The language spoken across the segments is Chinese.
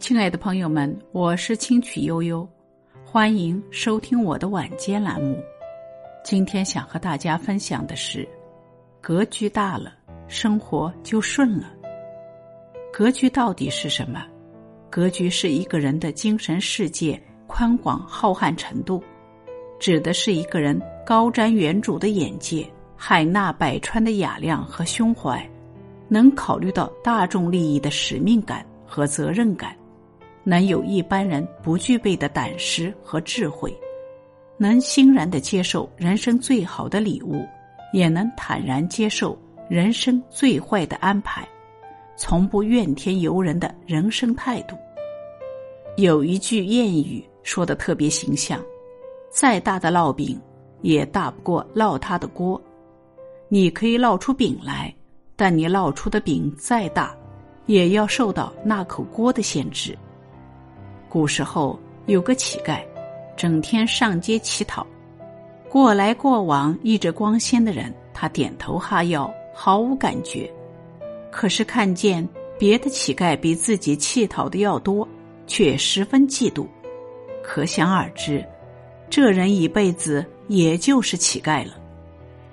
亲爱的朋友们，我是清曲悠悠，欢迎收听我的晚间栏目。今天想和大家分享的是：格局大了，生活就顺了。格局到底是什么？格局是一个人的精神世界宽广浩瀚程度，指的是一个人高瞻远瞩的眼界、海纳百川的雅量和胸怀，能考虑到大众利益的使命感和责任感。能有一般人不具备的胆识和智慧，能欣然的接受人生最好的礼物，也能坦然接受人生最坏的安排，从不怨天尤人的人生态度。有一句谚语说的特别形象：再大的烙饼，也大不过烙它的锅。你可以烙出饼来，但你烙出的饼再大，也要受到那口锅的限制。古时候有个乞丐，整天上街乞讨，过来过往一着光鲜的人，他点头哈腰，毫无感觉。可是看见别的乞丐比自己乞讨的要多，却十分嫉妒。可想而知，这人一辈子也就是乞丐了。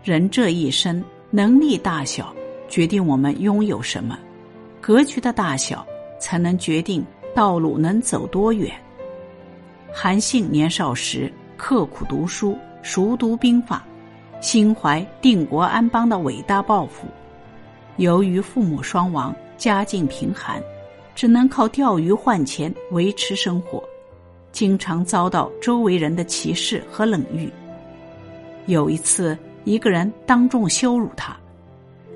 人这一生能力大小，决定我们拥有什么；格局的大小，才能决定。道路能走多远？韩信年少时刻苦读书，熟读兵法，心怀定国安邦的伟大抱负。由于父母双亡，家境贫寒，只能靠钓鱼换钱维持生活，经常遭到周围人的歧视和冷遇。有一次，一个人当众羞辱他：“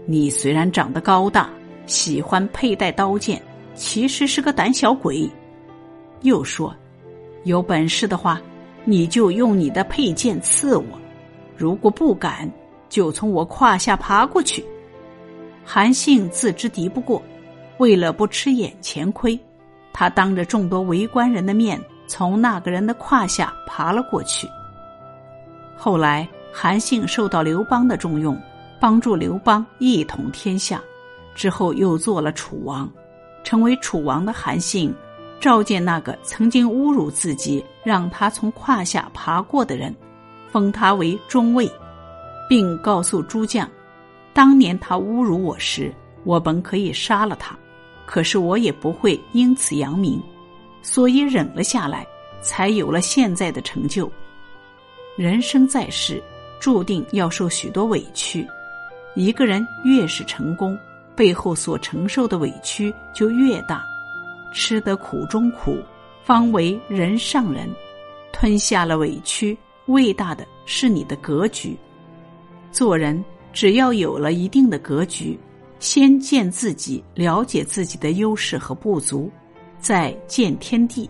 你虽然长得高大，喜欢佩戴刀剑。”其实是个胆小鬼，又说：“有本事的话，你就用你的佩剑刺我；如果不敢，就从我胯下爬过去。”韩信自知敌不过，为了不吃眼前亏，他当着众多围观人的面，从那个人的胯下爬了过去。后来，韩信受到刘邦的重用，帮助刘邦一统天下，之后又做了楚王。成为楚王的韩信，召见那个曾经侮辱自己、让他从胯下爬过的人，封他为中尉，并告诉诸将：当年他侮辱我时，我本可以杀了他，可是我也不会因此扬名，所以忍了下来，才有了现在的成就。人生在世，注定要受许多委屈，一个人越是成功。背后所承受的委屈就越大，吃得苦中苦，方为人上人。吞下了委屈，伟大的是你的格局。做人只要有了一定的格局，先见自己，了解自己的优势和不足，再见天地，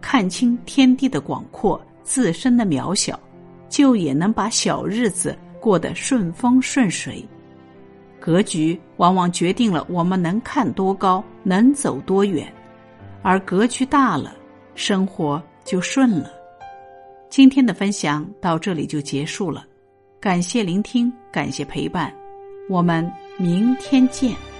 看清天地的广阔，自身的渺小，就也能把小日子过得顺风顺水。格局往往决定了我们能看多高，能走多远，而格局大了，生活就顺了。今天的分享到这里就结束了，感谢聆听，感谢陪伴，我们明天见。